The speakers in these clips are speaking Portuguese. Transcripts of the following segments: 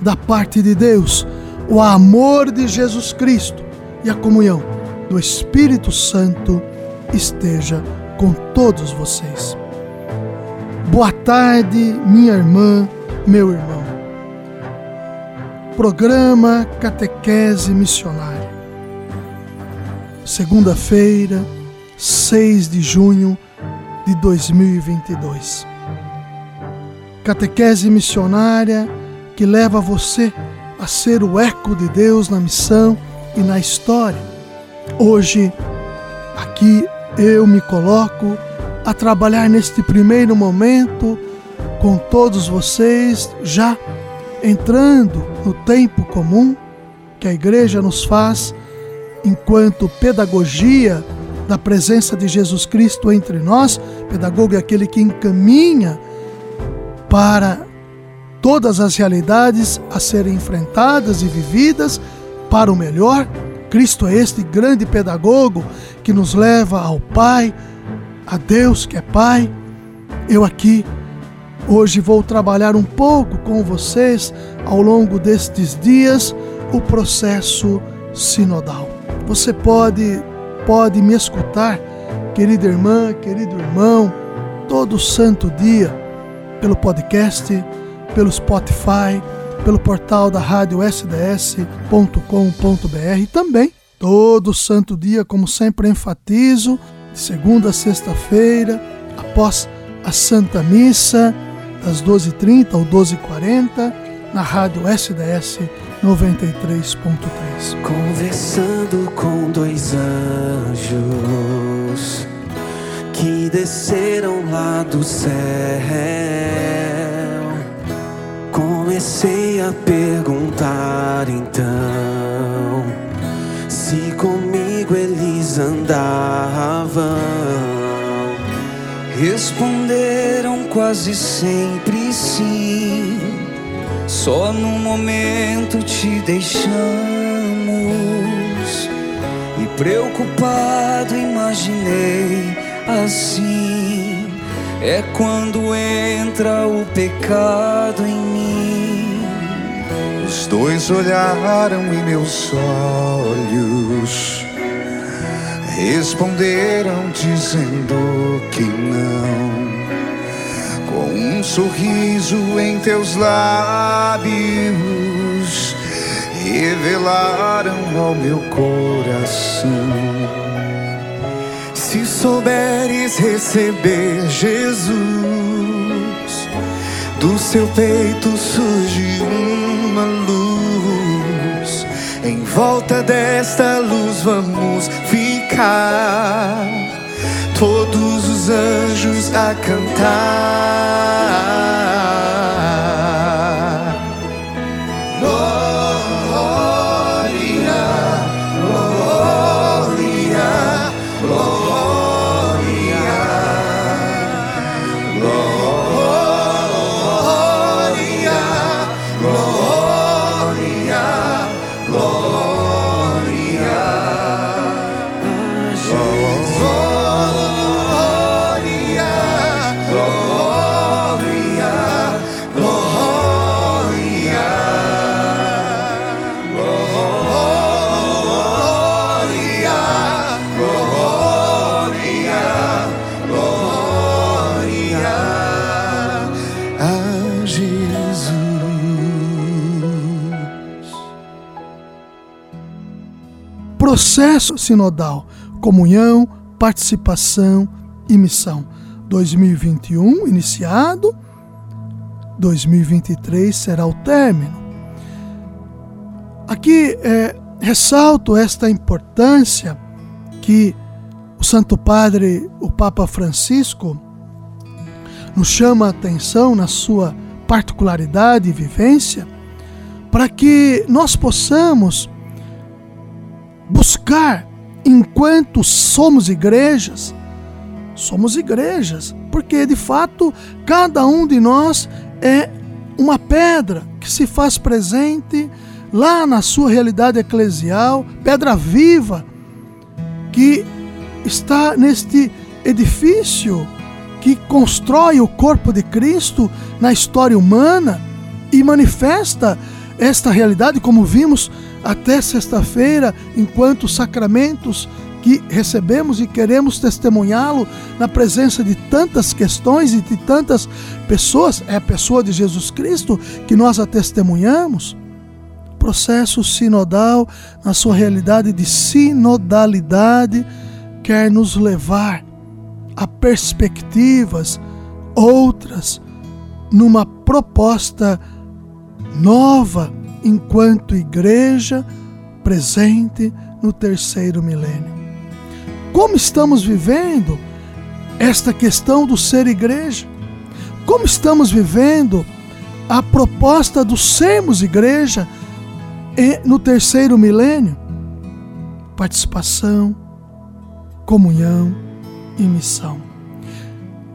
da parte de Deus, o amor de Jesus Cristo e a comunhão do Espírito Santo esteja com todos vocês. Boa tarde, minha irmã, meu irmão. Programa Catequese Missionária. Segunda-feira, 6 de junho de 2022. Catequese missionária que leva você a ser o eco de Deus na missão e na história. Hoje, aqui eu me coloco a trabalhar neste primeiro momento com todos vocês, já entrando no tempo comum que a igreja nos faz enquanto pedagogia da presença de Jesus Cristo entre nós. Pedagogo é aquele que encaminha para todas as realidades a serem enfrentadas e vividas para o melhor. Cristo é este grande pedagogo que nos leva ao Pai, a Deus que é Pai. Eu aqui hoje vou trabalhar um pouco com vocês ao longo destes dias o processo sinodal. Você pode pode me escutar, querida irmã, querido irmão, todo santo dia pelo podcast pelo Spotify, pelo portal da rádio sds.com.br também todo santo dia, como sempre enfatizo, de segunda a sexta-feira, após a Santa Missa, das 12h30 ao 12h40, na rádio SDS 93.3. Conversando com dois anjos que desceram lá do céu Comecei a perguntar então se comigo eles andavam. Responderam quase sempre sim. Só no momento te deixamos. E preocupado imaginei assim é quando entra o pecado em mim. Os dois olharam em meus olhos, responderam dizendo que não. Com um sorriso em teus lábios, revelaram ao meu coração souberes receber Jesus, do seu peito surge uma luz. Em volta desta luz vamos ficar, todos os anjos a cantar. Processo sinodal, comunhão, participação e missão. 2021 iniciado, 2023 será o término. Aqui é, ressalto esta importância que o Santo Padre, o Papa Francisco, nos chama a atenção na sua particularidade e vivência para que nós possamos buscar, enquanto somos igrejas, somos igrejas, porque de fato cada um de nós é uma pedra que se faz presente lá na sua realidade eclesial, pedra viva que está neste edifício que constrói o corpo de Cristo na história humana e manifesta esta realidade, como vimos até sexta-feira, enquanto sacramentos que recebemos e queremos testemunhá-lo na presença de tantas questões e de tantas pessoas, é a pessoa de Jesus Cristo que nós a testemunhamos. Processo sinodal, na sua realidade de sinodalidade, quer nos levar a perspectivas outras numa proposta nova enquanto igreja presente no terceiro milênio. Como estamos vivendo esta questão do ser igreja? Como estamos vivendo a proposta do sermos igreja no terceiro milênio? Participação, comunhão e missão.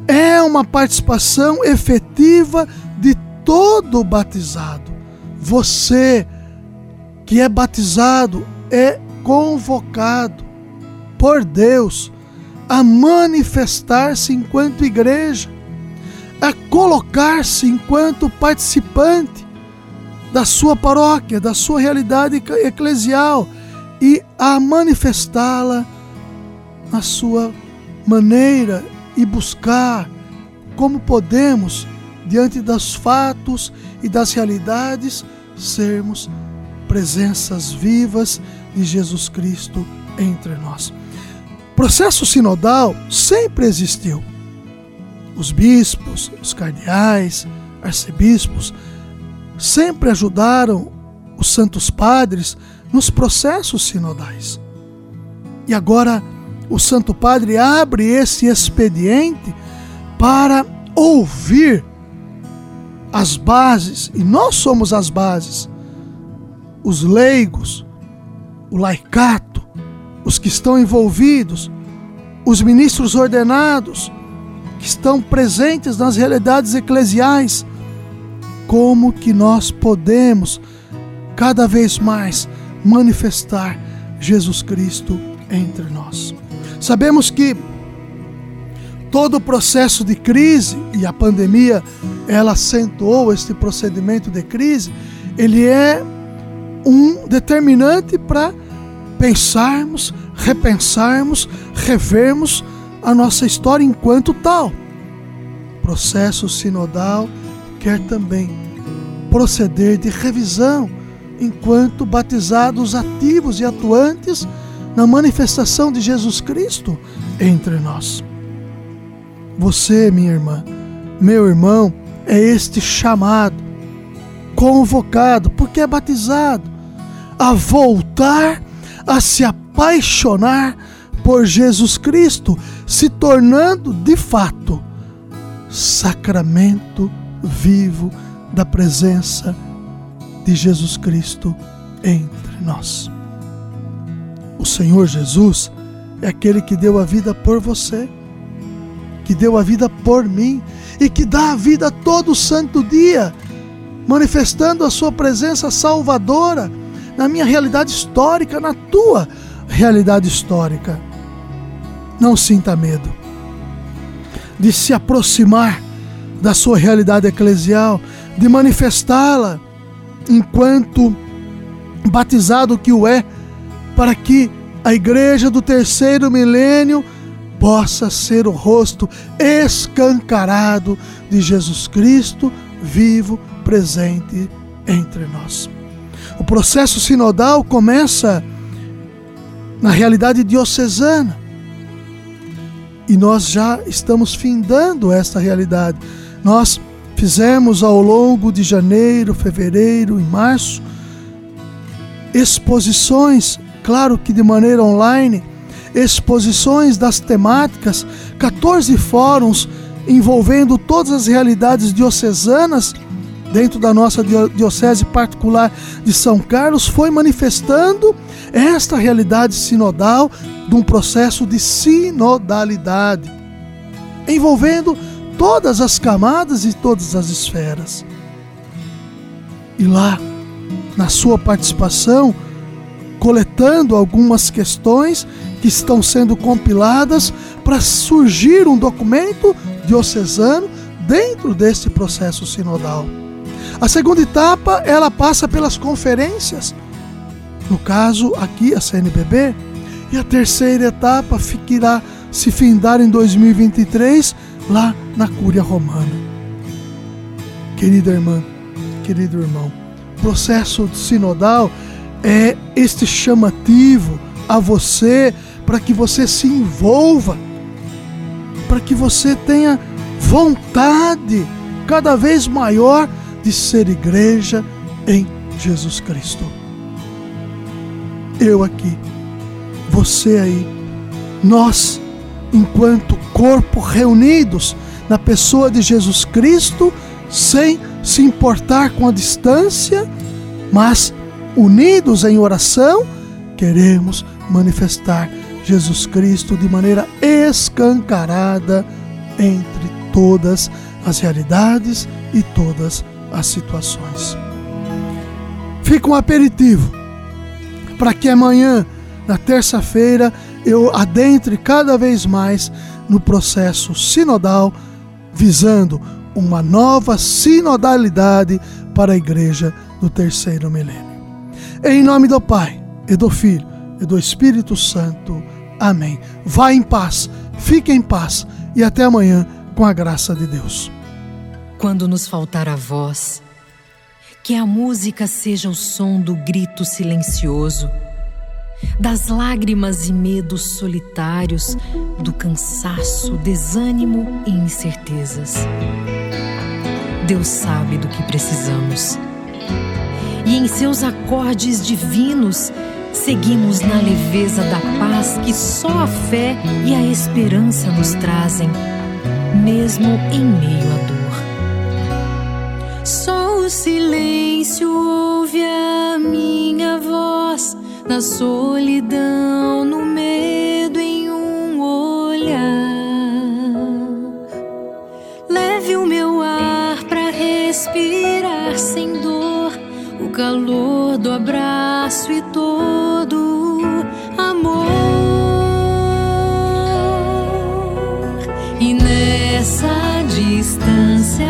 É uma participação efetiva de todo batizado. Você que é batizado é convocado por Deus a manifestar-se enquanto igreja, a colocar-se enquanto participante da sua paróquia, da sua realidade eclesial e a manifestá-la na sua maneira e buscar como podemos, diante dos fatos e das realidades, sermos presenças vivas de Jesus Cristo entre nós. Processo sinodal sempre existiu. Os bispos, os cardeais, arcebispos sempre ajudaram os santos padres nos processos sinodais. E agora o Santo Padre abre esse expediente para ouvir as bases, e nós somos as bases, os leigos, o laicato, os que estão envolvidos, os ministros ordenados, que estão presentes nas realidades eclesiais, como que nós podemos cada vez mais manifestar Jesus Cristo entre nós. Sabemos que todo o processo de crise e a pandemia ela acentuou este procedimento de crise, ele é um determinante para pensarmos, repensarmos, revermos a nossa história enquanto tal. O processo sinodal quer também proceder de revisão enquanto batizados ativos e atuantes na manifestação de Jesus Cristo entre nós. Você, minha irmã, meu irmão, é este chamado, convocado, porque é batizado, a voltar a se apaixonar por Jesus Cristo, se tornando de fato sacramento vivo da presença de Jesus Cristo entre nós. O Senhor Jesus é aquele que deu a vida por você, que deu a vida por mim e que dá a vida todo santo dia, manifestando a sua presença salvadora na minha realidade histórica, na tua realidade histórica. Não sinta medo de se aproximar da sua realidade eclesial, de manifestá-la enquanto batizado que o é para que a igreja do terceiro milênio possa ser o rosto escancarado de Jesus Cristo vivo, presente entre nós. O processo sinodal começa na realidade diocesana. E nós já estamos findando esta realidade. Nós fizemos ao longo de janeiro, fevereiro e março exposições claro que de maneira online, exposições das temáticas, 14 fóruns envolvendo todas as realidades diocesanas dentro da nossa diocese particular de São Carlos, foi manifestando esta realidade sinodal de um processo de sinodalidade, envolvendo todas as camadas e todas as esferas. E lá, na sua participação, coletando algumas questões que estão sendo compiladas para surgir um documento diocesano dentro deste processo sinodal. A segunda etapa, ela passa pelas conferências, no caso aqui a CNBB, e a terceira etapa irá se findar em 2023 lá na Cúria Romana. Querida irmã, querido irmão, processo sinodal é este chamativo a você para que você se envolva, para que você tenha vontade cada vez maior de ser igreja em Jesus Cristo. Eu aqui, você aí, nós, enquanto corpo reunidos na pessoa de Jesus Cristo, sem se importar com a distância, mas unidos em oração, queremos manifestar Jesus Cristo de maneira escancarada entre todas as realidades e todas as situações. Fica um aperitivo para que amanhã, na terça-feira, eu adentre cada vez mais no processo sinodal, visando uma nova sinodalidade para a igreja do terceiro milênio. Em nome do Pai, e do Filho, e do Espírito Santo. Amém. Vá em paz, fique em paz e até amanhã com a graça de Deus. Quando nos faltar a voz, que a música seja o som do grito silencioso, das lágrimas e medos solitários, do cansaço, desânimo e incertezas. Deus sabe do que precisamos. E em seus acordes divinos, seguimos na leveza da paz que só a fé e a esperança nos trazem, mesmo em meio à dor. Só o silêncio ouve a minha voz na solidão, no calor do abraço e todo amor. E nessa distância,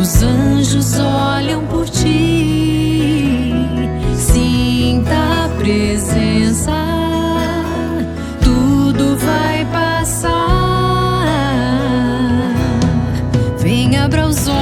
os anjos olham por ti. Sinta a presença, tudo vai passar. Vem, abra os olhos